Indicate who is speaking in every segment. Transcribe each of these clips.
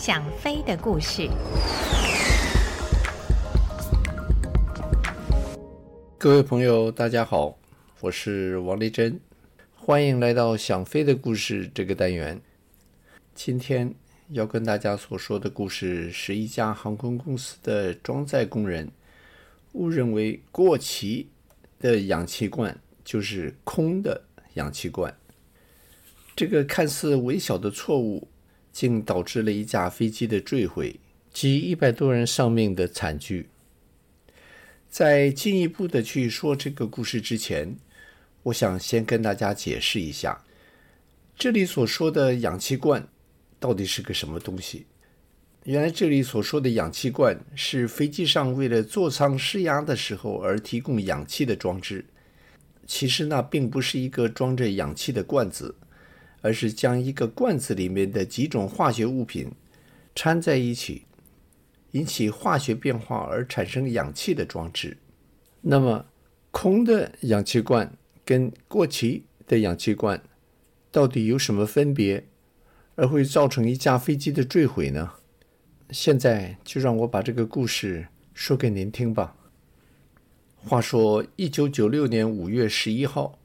Speaker 1: 想飞的故事。
Speaker 2: 各位朋友，大家好，我是王丽珍，欢迎来到《想飞的故事》这个单元。今天要跟大家所说的故事是一家航空公司的装载工人误认为过期的氧气罐就是空的氧气罐。这个看似微小的错误，竟导致了一架飞机的坠毁及一百多人丧命的惨剧。在进一步的去说这个故事之前，我想先跟大家解释一下，这里所说的氧气罐到底是个什么东西。原来这里所说的氧气罐是飞机上为了座舱施压的时候而提供氧气的装置。其实那并不是一个装着氧气的罐子，而是将一个罐子里面的几种化学物品掺在一起。引起化学变化而产生氧气的装置。那么，空的氧气罐跟过期的氧气罐到底有什么分别，而会造成一架飞机的坠毁呢？现在就让我把这个故事说给您听吧。话说，一九九六年五月十一号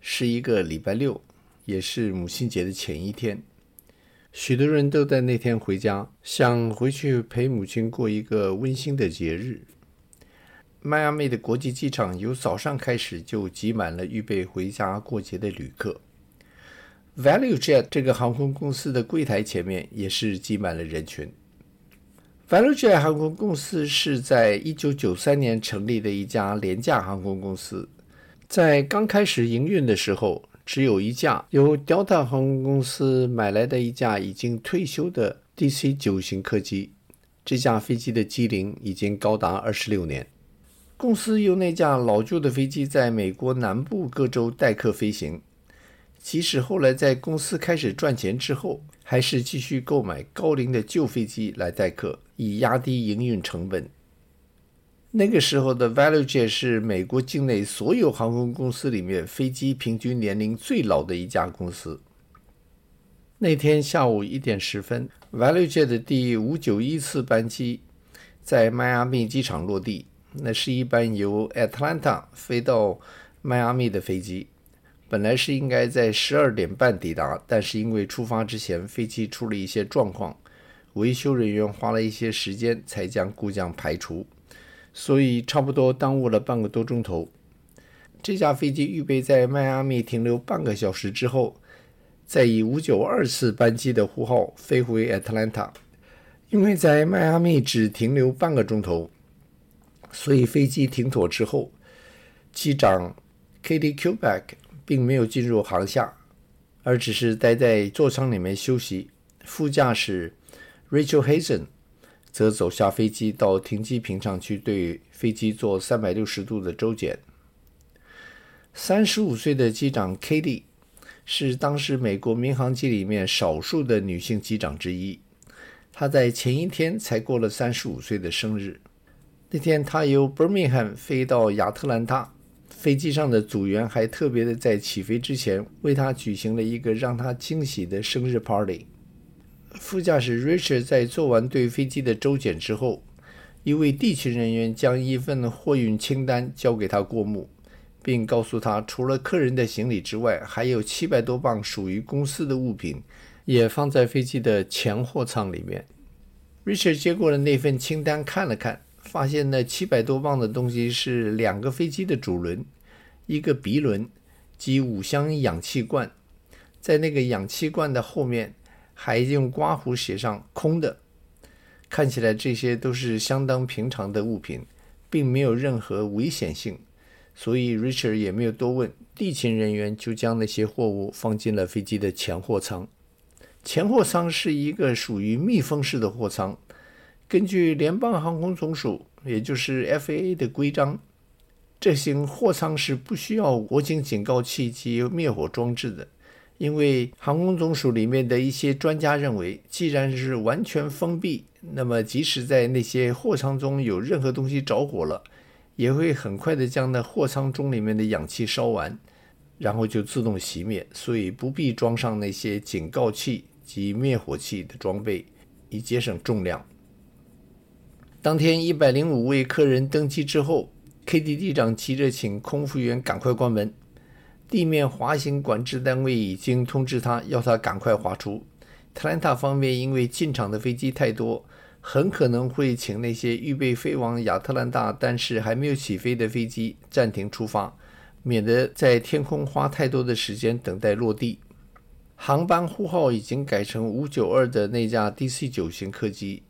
Speaker 2: 是一个礼拜六，也是母亲节的前一天。许多人都在那天回家，想回去陪母亲过一个温馨的节日。迈阿密的国际机场由早上开始就挤满了预备回家过节的旅客。ValueJet 这个航空公司的柜台前面也是挤满了人群。ValueJet 航空公司是在一九九三年成立的一家廉价航空公司，在刚开始营运的时候，只有一架由 Delta 航空公司买来的一架已经退休的 DC-9 型客机，这架飞机的机龄已经高达二十六年。公司用那架老旧的飞机在美国南部各州代客飞行，即使后来在公司开始赚钱之后，还是继续购买高龄的旧飞机来代客，以压低营运成本。那个时候的 ValueJet 是美国境内所有航空公司里面飞机平均年龄最老的一家公司。那天下午一点十分，ValueJet 的第五九一次班机在迈阿密机场落地。那是一班由 Atlanta 飞到迈阿密的飞机，本来是应该在十二点半抵达，但是因为出发之前飞机出了一些状况，维修人员花了一些时间才将故障排除。所以差不多耽误了半个多钟头。这架飞机预备在迈阿密停留半个小时之后，再以五九二次班机的呼号飞回 Atlanta。因为在迈阿密只停留半个钟头，所以飞机停妥之后，机长 Katie Kubek 并没有进入航厦，而只是待在座舱里面休息。副驾驶 Rachel Hazen。则走下飞机到停机坪上去对飞机做三百六十度的周检。三十五岁的机长 Katie 是当时美国民航机里面少数的女性机长之一。她在前一天才过了三十五岁的生日。那天她由 Birmingham 飞到亚特兰大，飞机上的组员还特别的在起飞之前为她举行了一个让她惊喜的生日 party。副驾驶 Richard 在做完对飞机的周检之后，一位地勤人员将一份货运清单交给他过目，并告诉他，除了客人的行李之外，还有七百多磅属于公司的物品也放在飞机的前货舱里面。Richard 接过了那份清单，看了看，发现那七百多磅的东西是两个飞机的主轮、一个鼻轮及五箱氧气罐，在那个氧气罐的后面。还用刮胡写上“空的”，看起来这些都是相当平常的物品，并没有任何危险性，所以 Richard 也没有多问，地勤人员就将那些货物放进了飞机的前货舱。前货舱是一个属于密封式的货舱，根据联邦航空总署，也就是 FAA 的规章，这型货舱是不需要火警警告器及灭火装置的。因为航空总署里面的一些专家认为，既然是完全封闭，那么即使在那些货舱中有任何东西着火了，也会很快的将那货舱中里面的氧气烧完，然后就自动熄灭，所以不必装上那些警告器及灭火器的装备。以节省重量。当天一百零五位客人登机之后，KD 机长急着请空服员赶快关门。地面滑行管制单位已经通知他，要他赶快滑出。特兰塔方面因为进场的飞机太多，很可能会请那些预备飞往亚特兰大但是还没有起飞的飞机暂停出发，免得在天空花太多的时间等待落地。航班呼号已经改成五九二的那架 DC 九型客机。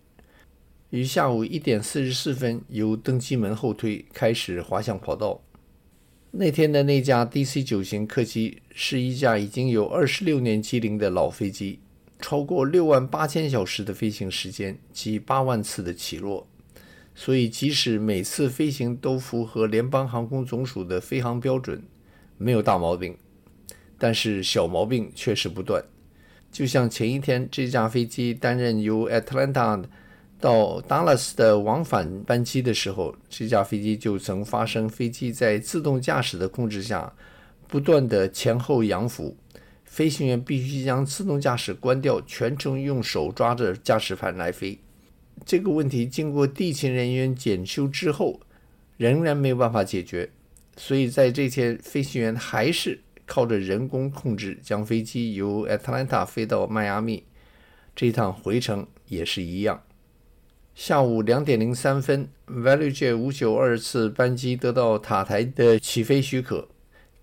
Speaker 2: 于下午一点四十四分由登机门后推，开始滑向跑道。那天的那架 DC 九型客机是一架已经有二十六年机龄的老飞机，超过六万八千小时的飞行时间及八万次的起落，所以即使每次飞行都符合联邦航空总署的飞行标准，没有大毛病，但是小毛病确实不断。就像前一天这架飞机担任由 Atlanta 到 Dallas 的往返班机的时候，这架飞机就曾发生飞机在自动驾驶的控制下不断的前后扬浮，飞行员必须将自动驾驶关掉，全程用手抓着驾驶盘来飞。这个问题经过地勤人员检修之后，仍然没有办法解决，所以在这天，飞行员还是靠着人工控制将飞机由 Atlanta 飞到迈阿密。这趟回程也是一样。下午两点零三分，ValueJet 五九二次班机得到塔台的起飞许可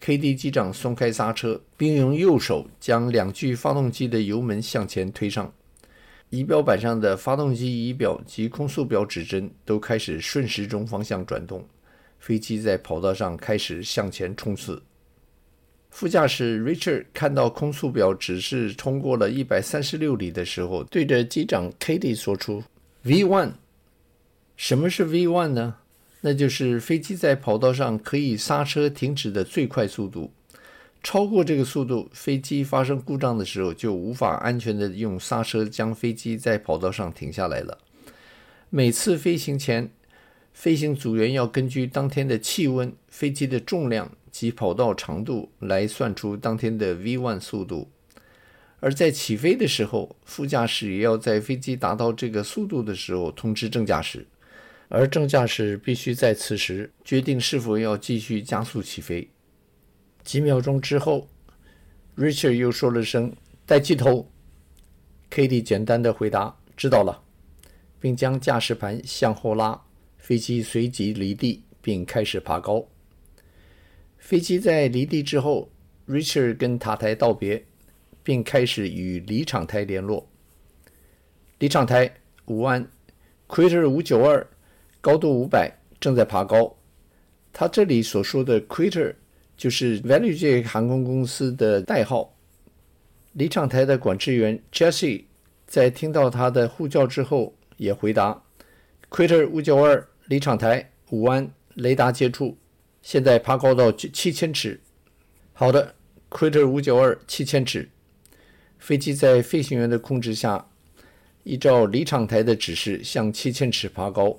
Speaker 2: ，KD 机长松开刹车，并用右手将两具发动机的油门向前推上。仪表板上的发动机仪表及空速表指针都开始顺时钟方向转动，飞机在跑道上开始向前冲刺。副驾驶 Richard 看到空速表指示冲过了一百三十六里的时候，对着机长 KD 说出。V one，什么是 V one 呢？那就是飞机在跑道上可以刹车停止的最快速度。超过这个速度，飞机发生故障的时候就无法安全的用刹车将飞机在跑道上停下来了。每次飞行前，飞行组员要根据当天的气温、飞机的重量及跑道长度来算出当天的 V one 速度。而在起飞的时候，副驾驶也要在飞机达到这个速度的时候通知正驾驶，而正驾驶必须在此时决定是否要继续加速起飞。几秒钟之后，Richard 又说了声“带机头 ”，Katie 简单的回答“知道了”，并将驾驶盘向后拉，飞机随即离地并开始爬高。飞机在离地之后，Richard 跟塔台道别。并开始与离场台联络。离场台，午安，Quitter 五九二，高度五百，正在爬高。他这里所说的 Quitter 就是 Value J 航空公司的代号。离场台的管制员 Jesse 在听到他的呼叫之后，也回答：Quitter 五九二，离场台，午安，雷达接触，现在爬高到七千尺。好的，Quitter 五九二，七千尺。飞机在飞行员的控制下，依照离场台的指示向七千尺爬高。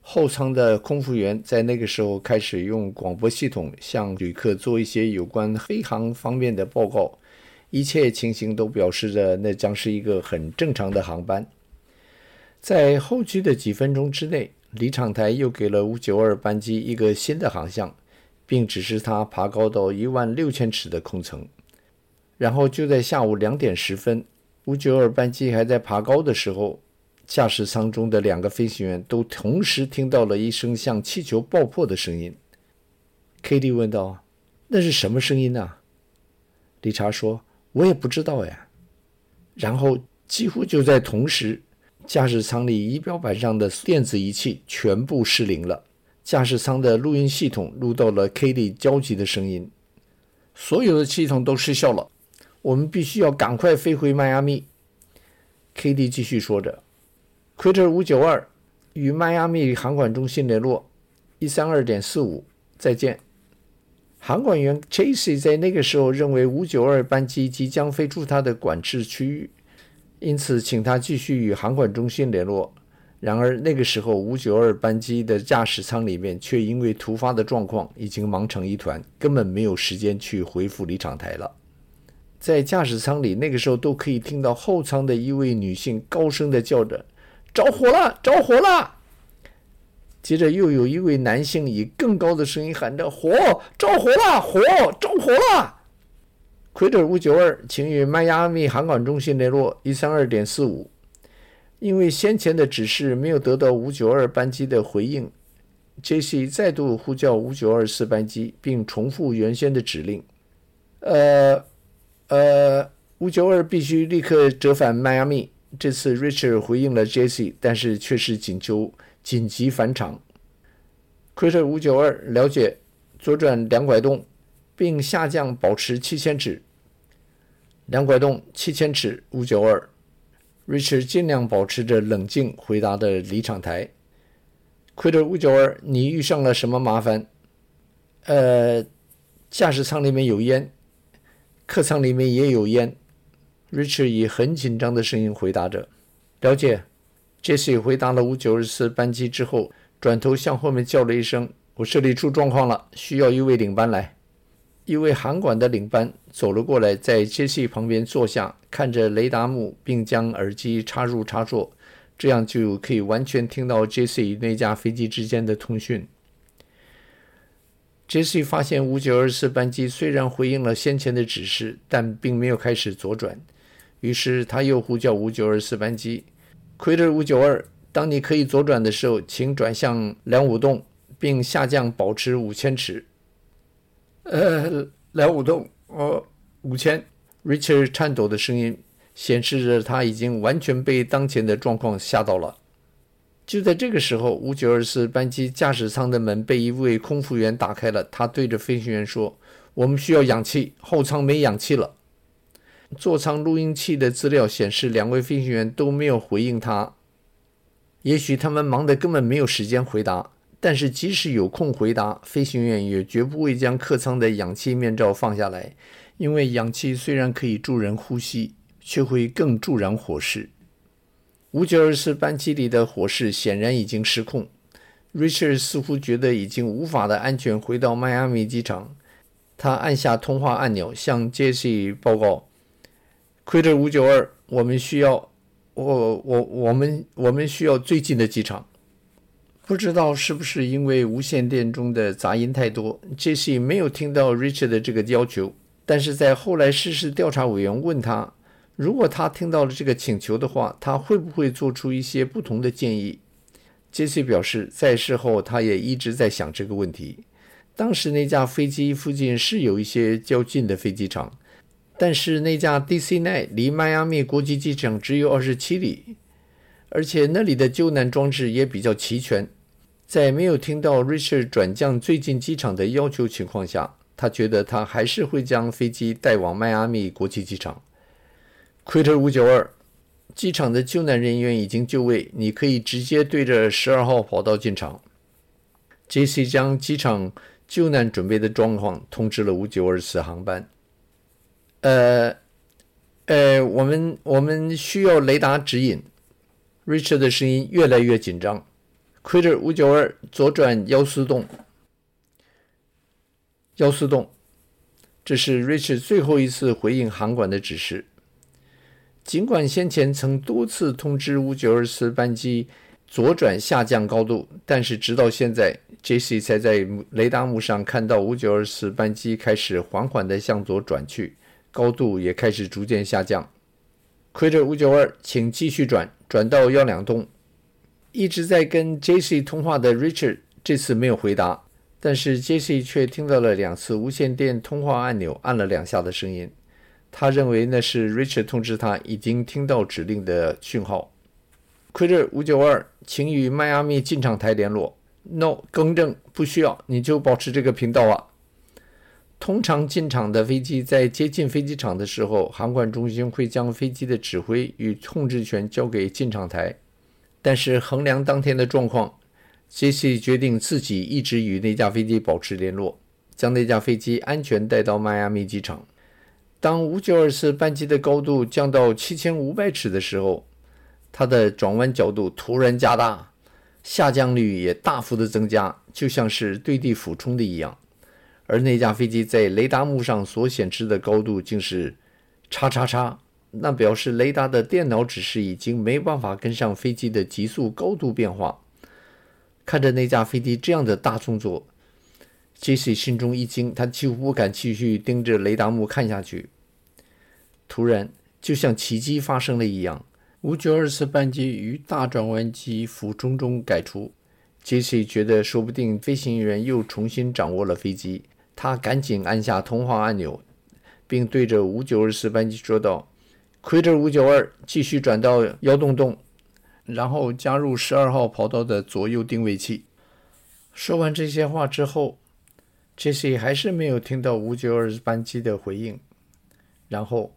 Speaker 2: 后舱的空服员在那个时候开始用广播系统向旅客做一些有关飞航方面的报告。一切情形都表示着那将是一个很正常的航班。在后续的几分钟之内，离场台又给了五九二班机一个新的航向，并指示它爬高到一万六千尺的空层。然后就在下午两点十分，五九二班机还在爬高的时候，驾驶舱中的两个飞行员都同时听到了一声像气球爆破的声音。KD 问道：“那是什么声音呢？”理查说：“我也不知道呀。”然后几乎就在同时，驾驶舱里仪表板上的电子仪器全部失灵了，驾驶舱的录音系统录到了 KD 焦急的声音，所有的系统都失效了。我们必须要赶快飞回迈阿密。KD 继续说着，Quitter 五九二与迈阿密航管中心联络，一三二点四五，再见。航管员 Chasey 在那个时候认为五九二班机即将飞出他的管制区域，因此请他继续与航管中心联络。然而那个时候五九二班机的驾驶舱里面却因为突发的状况已经忙成一团，根本没有时间去回复离场台了。在驾驶舱里，那个时候都可以听到后舱的一位女性高声的叫着：“着火了，着火了！”接着又有一位男性以更高的声音喊着：“火，着火了，火，着火了！”奎德五九二，请与迈阿密航管中心联络一三二点四五。因为先前的指示没有得到五九二班机的回应，JC 再度呼叫五九二四班机，并重复原先的指令。呃，呃，五九二必须立刻折返迈阿密。这次 Richard 回应了 JC，但是却是请求紧急返场。奎特五九二了解，左转两拐洞，并下降保持七千尺。两拐洞七千尺，五九二。Richard 尽量保持着冷静回答的离场台。奎特五九二，你遇上了什么麻烦？呃，驾驶舱里面有烟，客舱里面也有烟。Richard 以很紧张的声音回答着。了解。Jesse 回答了五九二次班机之后，转头向后面叫了一声：“我这里出状况了，需要一位领班来。”一位航管的领班走了过来，在杰西旁边坐下，看着雷达幕，并将耳机插入插座，这样就可以完全听到杰西与那架飞机之间的通讯。杰西发现五九二四班机虽然回应了先前的指示，但并没有开始左转，于是他又呼叫五九二四班机：“：“Quater 五九二，当你可以左转的时候，请转向两五洞，并下降保持五千尺。”呃，两五洞，哦，五千。Richard 颤抖的声音显示着他已经完全被当前的状况吓到了。就在这个时候，五九二四班机驾驶舱的门被一位空服员打开了。他对着飞行员说：“我们需要氧气，后舱没氧气了。”座舱录音器的资料显示，两位飞行员都没有回应他。也许他们忙得根本没有时间回答。但是，即使有空回答，飞行员也绝不会将客舱的氧气面罩放下来，因为氧气虽然可以助人呼吸，却会更助燃火势。五九二四班机里的火势显然已经失控。Richard 似乎觉得已经无法的安全回到迈阿密机场，他按下通话按钮，向 Jesse 报告：“Quitter 五九二，我们需要，我我我们我们需要最近的机场。”不知道是不是因为无线电中的杂音太多，Jesse 没有听到 Richard 的这个要求。但是在后来失事调查委员问他，如果他听到了这个请求的话，他会不会做出一些不同的建议杰西表示，在事后他也一直在想这个问题。当时那架飞机附近是有一些较近的飞机场，但是那架 DC-9 离迈阿密国际机场只有二十七里，而且那里的救难装置也比较齐全。在没有听到 Richard 转降最近机场的要求情况下，他觉得他还是会将飞机带往迈阿密国际机场。Quitter 五九二，机场的救难人员已经就位，你可以直接对着十二号跑道进场。JC 将机场救难准备的状况通知了五九二次航班。呃，呃，我们我们需要雷达指引。Richard 的声音越来越紧张。Quitter 五九二，左转幺四洞。幺四洞，这是 Richard 最后一次回应航管的指示。尽管先前曾多次通知五九二次班机左转下降高度，但是直到现在，JC 才在雷达幕上看到五九二次班机开始缓缓地向左转去，高度也开始逐渐下降。Quitter 五九二，请继续转，转到幺两洞。一直在跟 J.C. 通话的 Richard 这次没有回答，但是 J.C. 却听到了两次无线电通话按钮按了两下的声音。他认为那是 Richard 通知他已经听到指令的讯号。Quitter 五九二，请与迈阿密进场台联络。No，更正，不需要，你就保持这个频道啊。通常进场的飞机在接近飞机场的时候，航管中心会将飞机的指挥与控制权交给进场台。但是衡量当天的状况，杰西决定自己一直与那架飞机保持联络，将那架飞机安全带到迈阿密机场。当五九二次班机的高度降到七千五百尺的时候，它的转弯角度突然加大，下降率也大幅的增加，就像是对地俯冲的一样。而那架飞机在雷达幕上所显示的高度竟是叉叉叉，那表示雷达的电脑指示已经没办法跟上飞机的急速高度变化。看着那架飞机这样的大动作，杰西心中一惊，他几乎不敢继续盯着雷达幕看下去。突然，就像奇迹发生了一样，五九二次班机于大转弯机俯冲中改出。杰西觉得，说不定飞行员又重新掌握了飞机。他赶紧按下通话按钮，并对着五九二次班机说道：“奎特五九二，继续转到幺洞洞，然后加入十二号跑道的左右定位器。”说完这些话之后，杰西还是没有听到五九二次班机的回应。然后，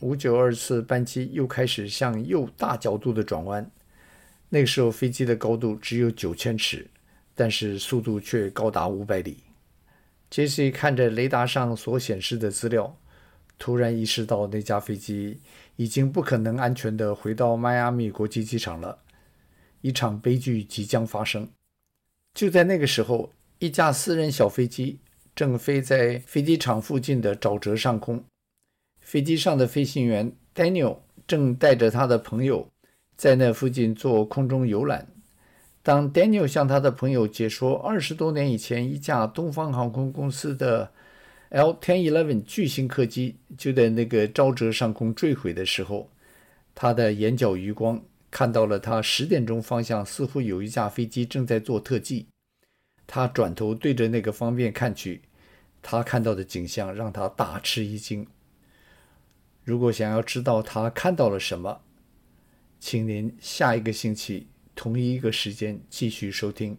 Speaker 2: 五九二次班机又开始向右大角度的转弯。那个时候，飞机的高度只有九千尺，但是速度却高达五百里。杰西看着雷达上所显示的资料，突然意识到那架飞机已经不可能安全地回到迈阿密国际机场了。一场悲剧即将发生。就在那个时候，一架私人小飞机正飞在飞机场附近的沼泽上空。飞机上的飞行员 Daniel 正带着他的朋友在那附近做空中游览。当 Daniel 向他的朋友解说二十多年以前一架东方航空公司的 L-1011 巨型客机就在那个沼泽上空坠毁的时候，他的眼角余光看到了他十点钟方向似乎有一架飞机正在做特技。他转头对着那个方面看去，他看到的景象让他大吃一惊。如果想要知道他看到了什么，请您下一个星期。同一个时间继续收听。